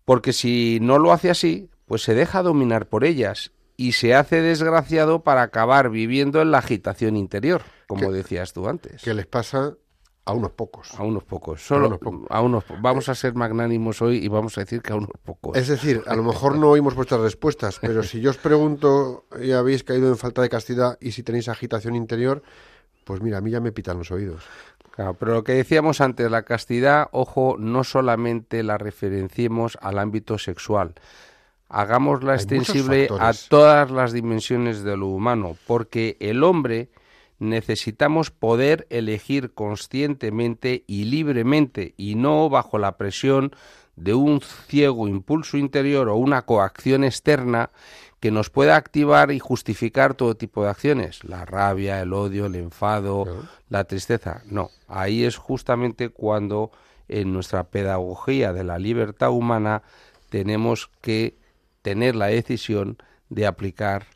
Porque si no lo hace así, pues se deja dominar por ellas y se hace desgraciado para acabar viviendo en la agitación interior, como Que- decías tú antes. Que les pasa a unos pocos. A unos pocos, solo unos pocos. a unos po- Vamos a ser magnánimos hoy y vamos a decir que a unos pocos. Es decir, a lo mejor no oímos vuestras respuestas, pero si yo os pregunto y habéis caído en falta de castidad y si tenéis agitación interior, pues mira, a mí ya me pitan los oídos. Claro, pero lo que decíamos antes, la castidad, ojo, no solamente la referenciemos al ámbito sexual. Hagámosla Hay extensible a todas las dimensiones de lo humano, porque el hombre necesitamos poder elegir conscientemente y libremente y no bajo la presión de un ciego impulso interior o una coacción externa que nos pueda activar y justificar todo tipo de acciones, la rabia, el odio, el enfado, la tristeza. No, ahí es justamente cuando en nuestra pedagogía de la libertad humana tenemos que tener la decisión de aplicar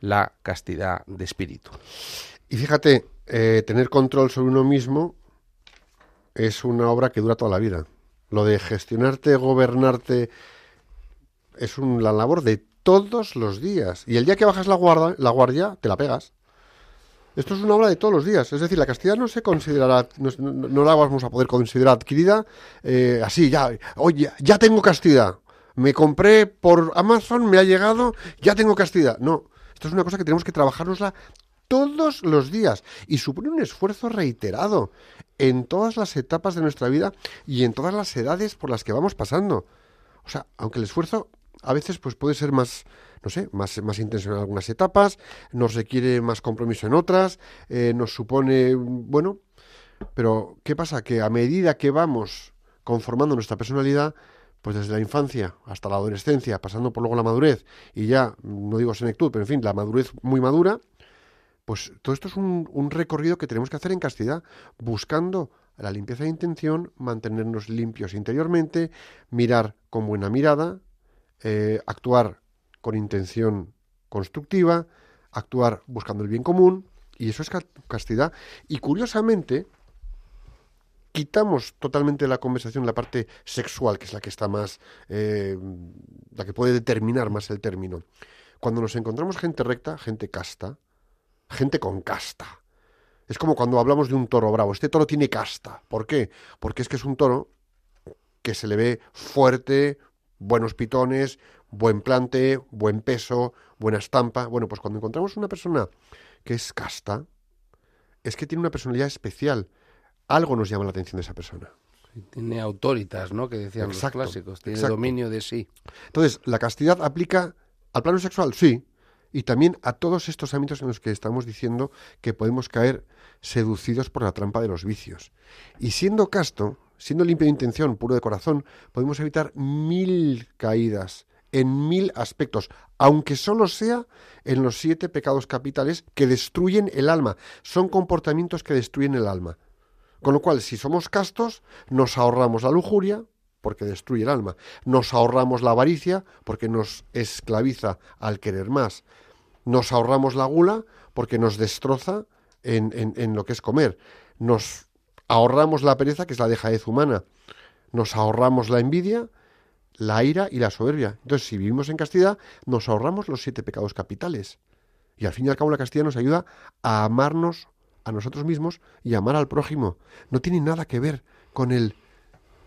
la castidad de espíritu. Y fíjate, eh, tener control sobre uno mismo es una obra que dura toda la vida. Lo de gestionarte, gobernarte, es un- la labor de todos los días. Y el día que bajas la guardia, la guardia, te la pegas. Esto es una obra de todos los días. Es decir, la castidad no se considerará, no la vamos a poder considerar adquirida eh, así, ya, oye, ya tengo castidad. Me compré por Amazon, me ha llegado, ya tengo castidad. No, esto es una cosa que tenemos que trabajárnosla todos los días y supone un esfuerzo reiterado en todas las etapas de nuestra vida y en todas las edades por las que vamos pasando. O sea, aunque el esfuerzo a veces pues puede ser más, no sé, más, más intenso en algunas etapas, nos requiere más compromiso en otras, eh, nos supone, bueno, pero ¿qué pasa? Que a medida que vamos conformando nuestra personalidad, pues desde la infancia hasta la adolescencia, pasando por luego la madurez, y ya, no digo senectud, pero en fin, la madurez muy madura, pues todo esto es un, recorrido que tenemos que hacer en castidad, buscando la limpieza de intención, mantenernos limpios interiormente, mirar con buena mirada, eh, actuar con intención constructiva, actuar buscando el bien común, y eso es ca- castidad. Y curiosamente, quitamos totalmente de la conversación la parte sexual, que es la que está más, eh, la que puede determinar más el término. Cuando nos encontramos gente recta, gente casta, gente con casta. Es como cuando hablamos de un toro bravo. Este toro tiene casta. ¿Por qué? Porque es que es un toro que se le ve fuerte, buenos pitones, buen plante, buen peso, buena estampa. Bueno, pues cuando encontramos una persona que es casta, es que tiene una personalidad especial. Algo nos llama la atención de esa persona. Tiene autoritas, ¿no? Que decían Exacto, los clásicos. Tiene exacto. dominio de sí. Entonces, ¿la castidad aplica al plano sexual? Sí. Y también a todos estos ámbitos en los que estamos diciendo que podemos caer seducidos por la trampa de los vicios. Y siendo casto, siendo limpio de intención, puro de corazón, podemos evitar mil caídas en mil aspectos, aunque solo sea en los siete pecados capitales que destruyen el alma. Son comportamientos que destruyen el alma. Con lo cual, si somos castos, nos ahorramos la lujuria, porque destruye el alma. Nos ahorramos la avaricia, porque nos esclaviza al querer más. Nos ahorramos la gula, porque nos destroza en, en- lo que es comer. Nos ahorramos la pereza, que es la dejadez humana. Nos ahorramos la envidia, la ira y la soberbia. Entonces, si vivimos en castidad, nos ahorramos los siete pecados capitales. Y al fin y al cabo la castidad nos ayuda a amarnos a nosotros mismos y amar al prójimo. No tiene nada que ver con el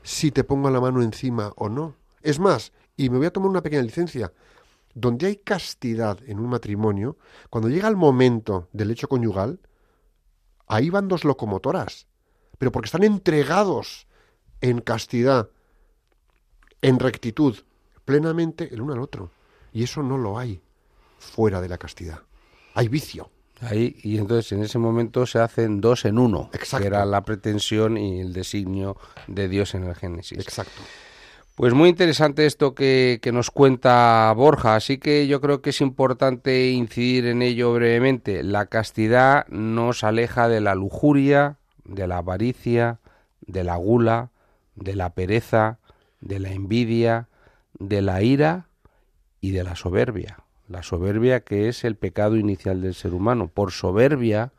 si te pongo la mano encima o no. Es más, y me voy a tomar una pequeña licencia, donde hay castidad en un matrimonio, cuando llega el momento del hecho conyugal, ahí van dos locomotoras, pero porque están entregados en castidad, en rectitud, plenamente el uno al otro. Y eso no lo hay fuera de la castidad. Hay vicio. Ahí, y entonces en ese momento se hacen dos en uno, Exacto. que era la pretensión y el designio de Dios en el Génesis. Exacto. Pues muy interesante esto que, que nos cuenta Borja, así que yo creo que es importante incidir en ello brevemente. La castidad nos aleja de la lujuria, de la avaricia, de la gula, de la pereza, de la envidia, de la ira y de la soberbia. La soberbia que es el pecado inicial del ser humano. Por soberbia,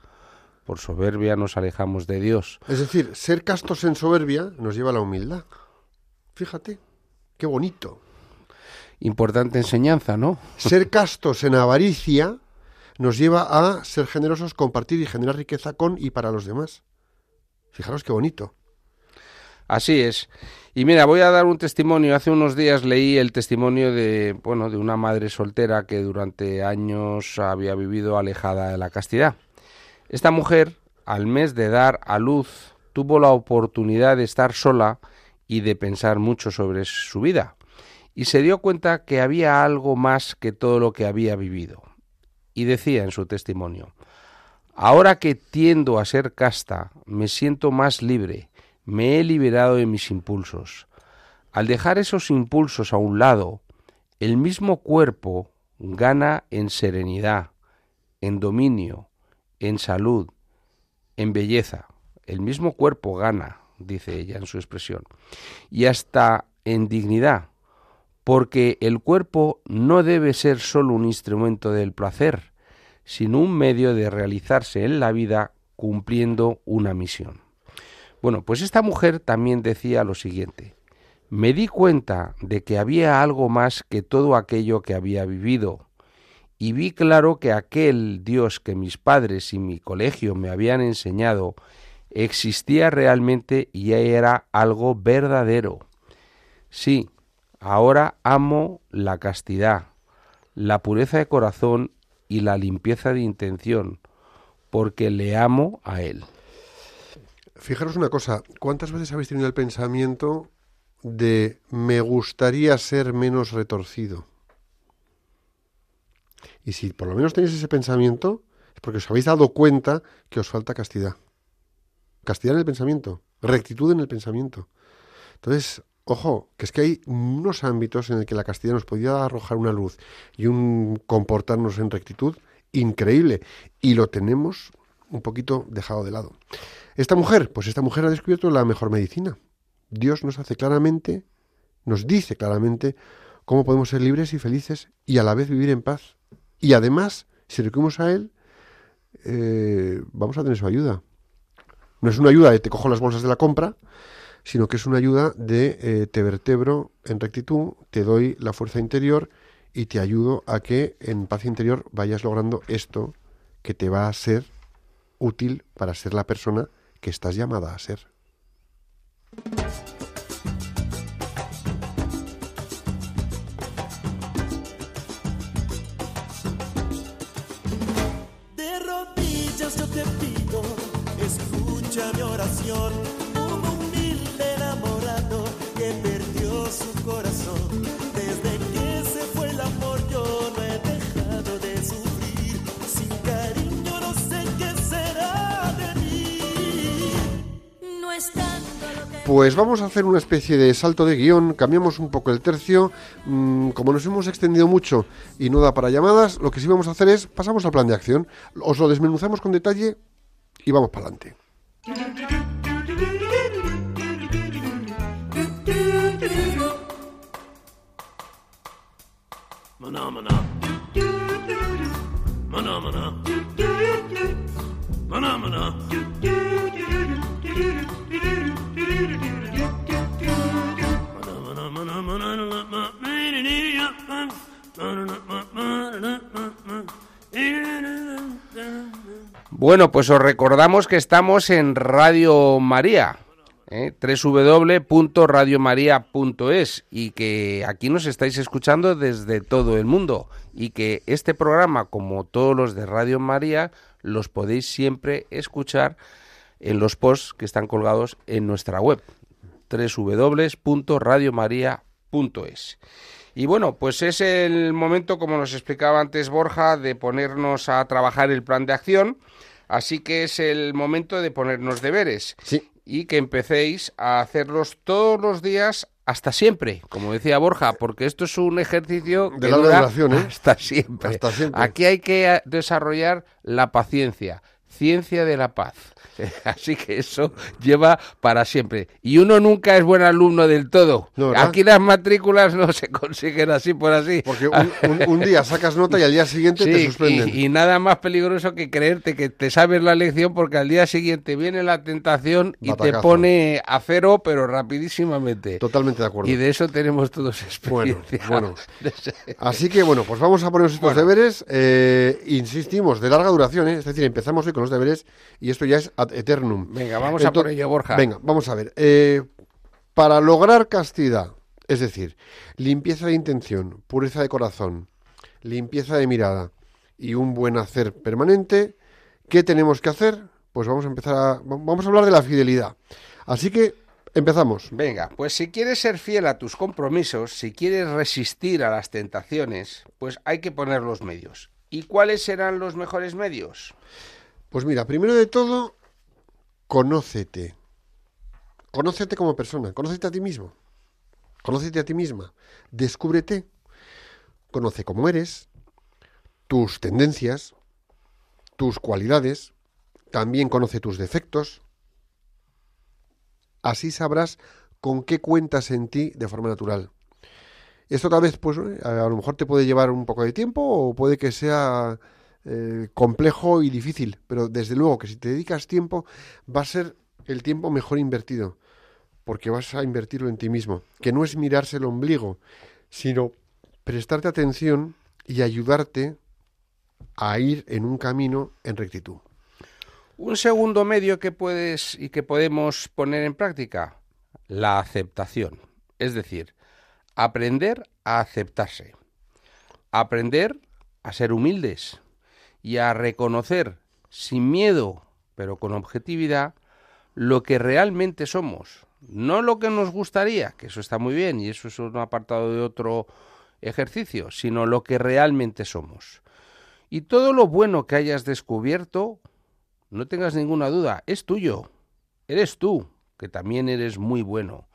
por soberbia nos alejamos de Dios. Es decir, ser castos en soberbia nos lleva a la humildad. Fíjate, qué bonito. Importante enseñanza, ¿no? Ser castos en avaricia nos lleva a ser generosos, compartir y generar riqueza con y para los demás. Fijaros qué bonito. Así es. Y mira, voy a dar un testimonio. Hace unos días leí el testimonio de, bueno, de una madre soltera que durante años había vivido alejada de la castidad. Esta mujer, al mes de dar a luz, tuvo la oportunidad de estar sola y de pensar mucho sobre su vida. Y se dio cuenta que había algo más que todo lo que había vivido. Y decía en su testimonio, Ahora que tiendo a ser casta, me siento más libre, me he liberado de mis impulsos. Al dejar esos impulsos a un lado, el mismo cuerpo gana en serenidad, en dominio, en salud, en belleza. El mismo cuerpo gana, dice ella en su expresión, y hasta en dignidad, porque el cuerpo no debe ser solo un instrumento del placer, sino un medio de realizarse en la vida cumpliendo una misión. Bueno, pues esta mujer también decía lo siguiente, me di cuenta de que había algo más que todo aquello que había vivido, y vi claro que aquel Dios que mis padres y mi colegio me habían enseñado existía realmente y era algo verdadero. Sí, ahora amo la castidad, la pureza de corazón y la limpieza de intención, porque le amo a Él. Fijaros una cosa, ¿cuántas veces habéis tenido el pensamiento de me gustaría ser menos retorcido? Y si por lo menos tenéis ese pensamiento, es porque os habéis dado cuenta que os falta castidad. Castidad en el pensamiento, rectitud en el pensamiento. Entonces, ojo, que es que hay unos ámbitos en el que la castidad nos podía arrojar una luz y un comportarnos en rectitud increíble. Y lo tenemos un poquito dejado de lado. Esta mujer, pues esta mujer ha descubierto la mejor medicina. Dios nos hace claramente, nos dice claramente cómo podemos ser libres y felices y a la vez vivir en paz. Y además, si recurrimos a Él, eh, vamos a tener su ayuda. No es una ayuda de te cojo las bolsas de la compra, sino que es una ayuda de eh, te vertebro en rectitud, te doy la fuerza interior y te ayudo a que en paz interior vayas logrando esto que te va a ser útil para ser la persona que estás llamada a ser. De rodillas yo te pido, escucha mi oración. Pues vamos a hacer una especie de salto de guion, cambiamos un poco el tercio. mm, como nos hemos extendido mucho y no da para llamadas, lo que sí vamos a hacer es pasamos al plan de acción. Os lo desmenuzamos con detalle y vamos para adelante. Bueno, pues os recordamos que estamos en Radio María, ¿eh? www.radiomaria.es y que aquí nos estáis escuchando desde todo el mundo y que este programa, como todos los de Radio María, los podéis siempre escuchar en los posts que están colgados en nuestra web www.radiomaria.es. Y bueno, pues es el momento, como nos explicaba antes Borja, de ponernos a trabajar el plan de acción. Así que es el momento de ponernos deberes Sí, y que empecéis a hacerlos todos los días hasta siempre, como decía Borja, porque esto es un ejercicio De larga dura duración, ¿eh? hasta siempre. Hasta siempre. Aquí hay que desarrollar la paciencia, ciencia de la paz. Así que eso lleva para siempre. Y uno nunca es buen alumno del todo. Aquí las matrículas no se consiguen así por así. porque un, un- un día sacas nota y al día siguiente te suspenden. y, y nada más peligroso que creerte que te sabes la lección porque al día siguiente viene la tentación y te pone a cero, pero rapidísimamente. Totalmente de acuerdo. Y de eso tenemos todos Bueno, experiencia. bueno. Así que bueno, pues vamos a ponernos estos deberes. eh, insistimos, de larga duración, ¿eh? es decir, empezamos hoy con los deberes y esto ya es ad eternum. Venga, vamos a por ello, Borja. Venga, vamos a ver. eh, para lograr castidad, es decir, limpieza de intención, pureza de corazón, limpieza de mirada y un buen hacer permanente, ¿qué tenemos que hacer? Pues vamos a empezar a, vamos a hablar de la fidelidad. Así que empezamos. Venga, pues si quieres ser fiel a tus compromisos, si quieres resistir a las tentaciones, pues hay que poner los medios. ¿Y cuáles serán los mejores medios? Pues mira, primero de todo, conócete. Conócete como persona, conócete a ti mismo. Conócete a ti misma. Descúbrete. Conoce cómo eres, tus tendencias, tus cualidades. También conoce tus defectos. Así sabrás con qué cuentas en ti de forma natural. Esto tal vez, pues, eh, a lo mejor te puede llevar un poco de tiempo o puede que sea eh, complejo y difícil, pero desde luego que si te dedicas tiempo va a ser el tiempo mejor invertido, porque vas a invertirlo en ti mismo, que no es mirarse el ombligo, sino prestarte atención y ayudarte a ir en un camino en rectitud. Un segundo medio que puedes y que podemos poner en práctica, la aceptación. Es decir, aprender a aceptarse. Aprender a ser humildes y a reconocer sin miedo, pero con objetividad, lo que realmente somos. No lo que nos gustaría, que eso está muy bien y eso es un apartado de otro ejercicio, sino lo que realmente somos. Y todo lo bueno que hayas descubierto, no tengas ninguna duda, es tuyo. Eres tú, que también eres muy bueno.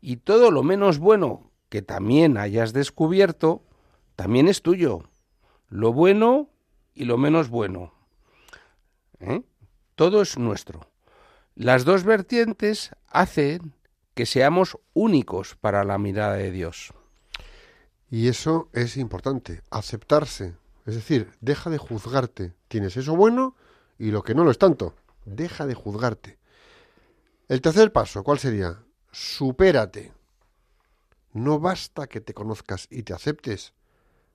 Y todo lo menos bueno que también hayas descubierto, también es tuyo. Lo bueno y lo menos bueno. ¿Eh? Todo es nuestro. Las dos vertientes hacen que seamos únicos para la mirada de Dios. Y eso es importante, aceptarse. Es decir, deja de juzgarte. Tienes eso bueno y lo que no lo es tanto. Deja de juzgarte. El tercer paso, ¿cuál sería? Supérate. No basta que te conozcas y te aceptes.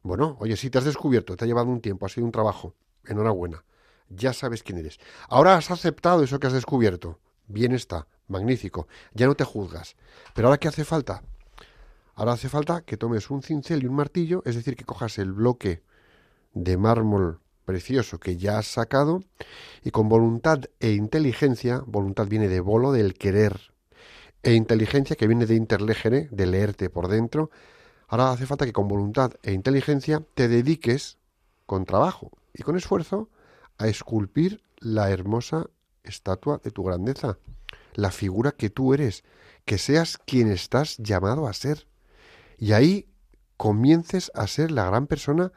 Bueno, oye, si te has descubierto, te ha llevado un tiempo, ha sido un trabajo, enhorabuena. Ya sabes quién eres. Ahora has aceptado eso que has descubierto. Bien está, magnífico. Ya no te juzgas. Pero ahora, ¿qué hace falta? Ahora hace falta que tomes un cincel y un martillo, es decir, que cojas el bloque de mármol precioso que ya has sacado y con voluntad e inteligencia, voluntad viene de bolo, del querer, e inteligencia que viene de interlegere, de leerte por dentro, ahora hace falta que con voluntad e inteligencia te dediques con trabajo y con esfuerzo a esculpir la hermosa estatua de tu grandeza, la figura que tú eres, que seas quien estás llamado a ser. Y ahí comiences a ser la gran persona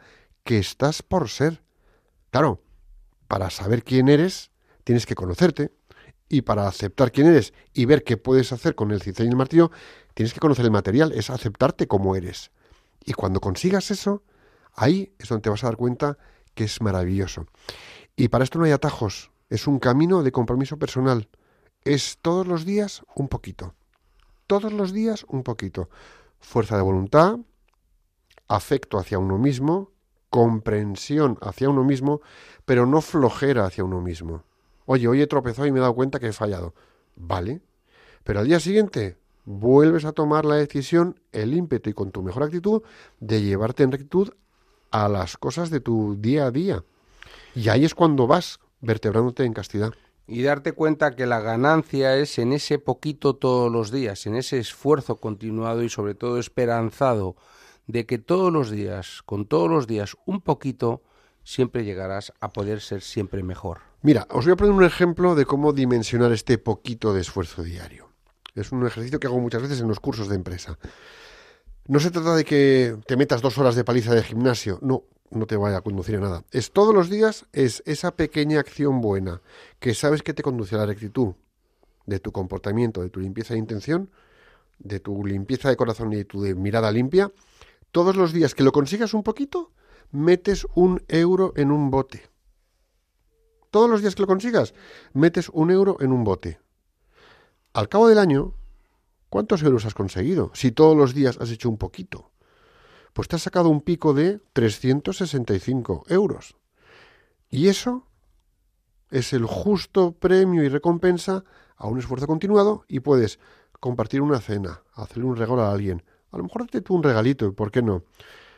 que estás por ser. Claro, para saber quién eres, tienes que conocerte. Y para aceptar quién eres y ver qué puedes hacer con el cincel y el martillo, tienes que conocer el material, es aceptarte como eres. Y cuando consigas eso, ahí es donde te vas a dar cuenta que es maravilloso. Y para esto no hay atajos, es un camino de compromiso personal. Es todos los días un poquito. Todos los días un poquito. Fuerza de voluntad, afecto hacia uno mismo, comprensión hacia uno mismo, pero no flojera hacia uno mismo. Oye, hoy he tropezado y me he dado cuenta que he fallado. Vale. Pero al día siguiente vuelves a tomar la decisión, el ímpetu y con tu mejor actitud de llevarte en rectitud a las cosas de tu día a día. Y ahí es cuando vas vertebrándote en castidad. Y darte cuenta que la ganancia es en ese poquito todos los días, en ese esfuerzo continuado y sobre todo esperanzado de que todos los días, con todos los días un poquito, siempre llegarás a poder ser siempre mejor. Mira, os voy a poner un ejemplo de cómo dimensionar este poquito de esfuerzo diario. Es un ejercicio que hago muchas veces en los cursos de empresa. No se trata de que te metas dos horas de paliza de gimnasio, no, no te vaya a conducir a nada. Es todos los días, es esa pequeña acción buena que sabes que te conduce a la rectitud de tu comportamiento, de tu limpieza de intención, de tu limpieza de corazón y de tu mirada limpia. Todos los días que lo consigas un poquito, metes un euro en un bote. Todos los días que lo consigas, metes un euro en un bote. Al cabo del año, ¿cuántos euros has conseguido? Si todos los días has hecho un poquito pues te has sacado un pico de 365 euros. Y eso es el justo premio y recompensa a un esfuerzo continuado y puedes compartir una cena, hacerle un regalo a alguien. A lo mejor te tú un regalito, ¿por qué no?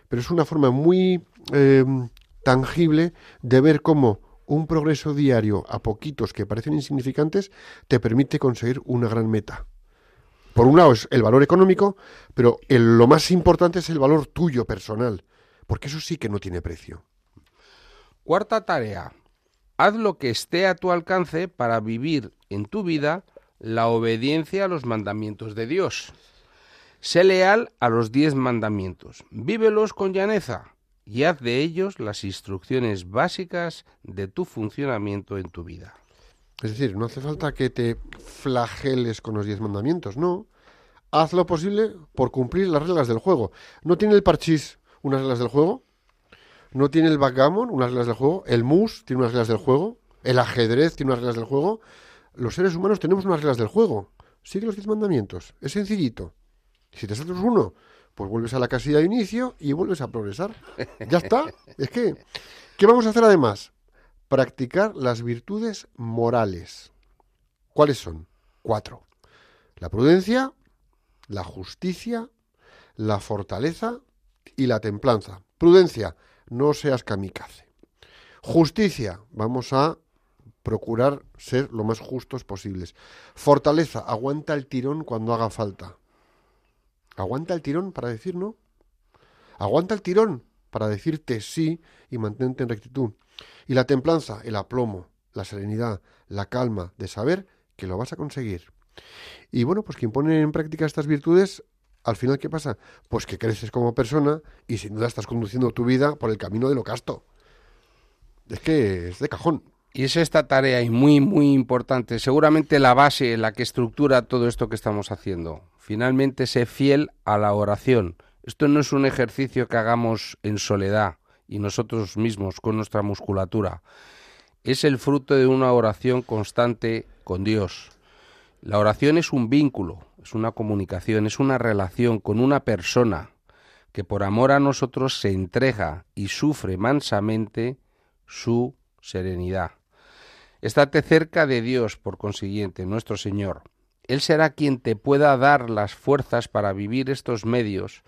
Pero es una forma muy eh, tangible de ver cómo un progreso diario a poquitos que parecen insignificantes te permite conseguir una gran meta por un lado es el valor económico, pero lo más importante es el valor tuyo personal, porque eso sí que no tiene precio. Cuarta tarea. Haz lo que esté a tu alcance para vivir en tu vida la obediencia a los mandamientos de Dios. Sé leal a los diez mandamientos. Vívelos con llaneza y haz de ellos las instrucciones básicas de tu funcionamiento en tu vida. Es decir, no hace falta que te flageles con los diez mandamientos, no. Haz lo posible por cumplir las reglas del juego. ¿No tiene el parchís unas reglas del juego? ¿No tiene el backgammon unas reglas del juego? ¿El mus tiene unas reglas del juego? ¿El ajedrez tiene unas reglas del juego? Los seres humanos tenemos unas reglas del juego. Sigue los diez mandamientos. Es sencillito. Si te saltas uno, pues vuelves a la casilla de inicio y vuelves a progresar. Ya está. Es que, ¿qué vamos a hacer además? Practicar las virtudes morales. ¿Cuáles son? Cuatro. La prudencia, la justicia, la fortaleza y la templanza. Prudencia, no seas kamikaze. Justicia, vamos a procurar ser lo más justos posibles. Fortaleza, aguanta el tirón cuando haga falta. Aguanta el tirón para decir no. Aguanta el tirón para decirte sí y mantente en rectitud. Y la templanza, el aplomo, la serenidad, la calma de saber que lo vas a conseguir. Y bueno, pues quien pone en práctica estas virtudes, al final, ¿qué pasa? Pues que creces como persona y sin duda estás conduciendo tu vida por el camino de lo casto. Es que es de cajón. Y es esta tarea y muy, muy importante, seguramente la base, la que estructura todo esto que estamos haciendo. Finalmente, sé fiel a la oración. Esto no es un ejercicio que hagamos en soledad y nosotros mismos con nuestra musculatura. Es el fruto de una oración constante con Dios. La oración es un vínculo, es una comunicación, es una relación con una persona que por amor a nosotros se entrega y sufre mansamente su serenidad. Estate cerca de Dios, por consiguiente, nuestro Señor. Él será quien te pueda dar las fuerzas para vivir estos medios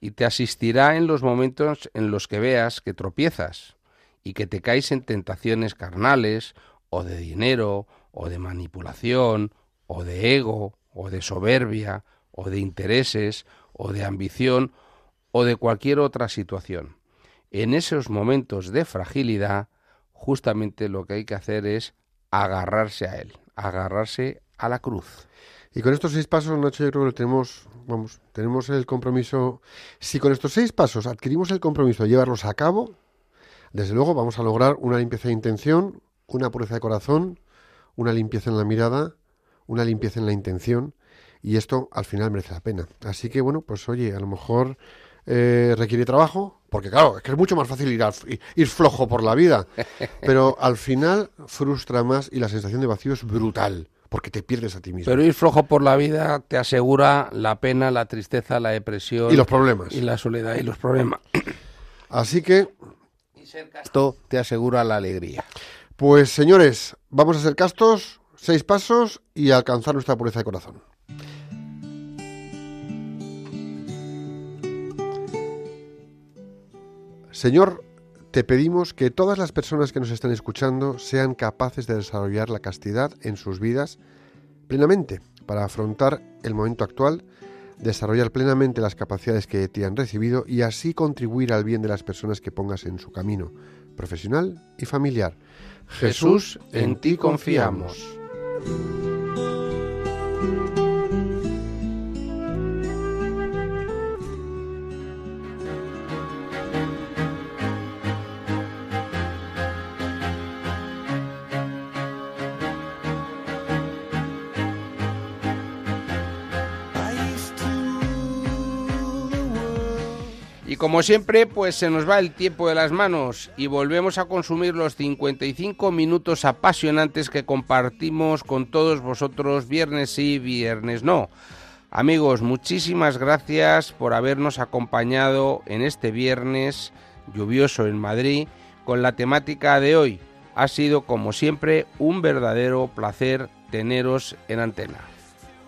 y te asistirá en los momentos en los que veas que tropiezas y que te caes en tentaciones carnales o de dinero o de manipulación o de ego o de soberbia o de intereses o de ambición o de cualquier otra situación. En esos momentos de fragilidad, justamente lo que hay que hacer es agarrarse a él, agarrarse a la cruz. Y con estos seis pasos, Nacho, yo creo que tenemos, vamos, tenemos el compromiso. Si con estos seis pasos adquirimos el compromiso de llevarlos a cabo, desde luego vamos a lograr una limpieza de intención, una pureza de corazón, una limpieza en la mirada, una limpieza en la intención, y esto al final merece la pena. Así que bueno, pues oye, a lo mejor eh, requiere trabajo, porque claro, es que es mucho más fácil ir, al- ir flojo por la vida, pero al final frustra más y la sensación de vacío es brutal, porque te pierdes a ti mismo. Pero ir flojo por la vida te asegura la pena, la tristeza, la depresión y los problemas. y la soledad y los problemas. Así que, Esto te asegura la alegría. pues señores, vamos a ser castos, seis pasos y alcanzar nuestra pureza de corazón. Señor, te pedimos que todas las personas que nos están escuchando sean capaces de desarrollar la castidad en sus vidas plenamente para afrontar el momento actual, desarrollar plenamente las capacidades que te han recibido y así contribuir al bien de las personas que pongas en su camino profesional y familiar. Jesús, en ti confiamos. Como siempre, pues se nos va el tiempo de las manos y volvemos a consumir los 55 minutos apasionantes que compartimos con todos vosotros viernes sí, viernes no. Amigos, muchísimas gracias por habernos acompañado en este viernes lluvioso en Madrid con la temática de hoy. Ha sido, como siempre, un verdadero placer teneros en antena.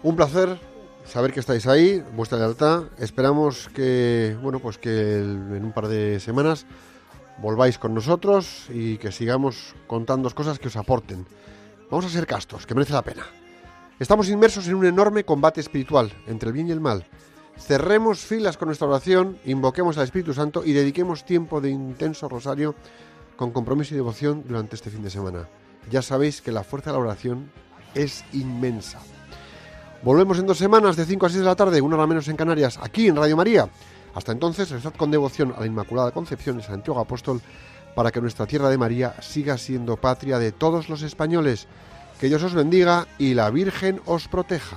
Un placer saber que estáis ahí, vuestra lealtad. Esperamos que, bueno, pues que en un par de semanas volváis con nosotros y que sigamos contando cosas que os aporten. Vamos a ser castos, que merece la pena. Estamos inmersos en un enorme combate espiritual entre el bien y el mal. Cerremos filas con nuestra oración, invoquemos al Espíritu Santo y dediquemos tiempo de intenso rosario con compromiso y devoción durante este fin de semana. Ya sabéis que la fuerza de la oración es inmensa. Volvemos en dos semanas de 5 a 6 de la tarde, una hora menos en Canarias, aquí en Radio María. Hasta entonces, rezad con devoción a la Inmaculada Concepción de Santiago Apóstol para que nuestra tierra de María siga siendo patria de todos los españoles. Que Dios os bendiga y la Virgen os proteja.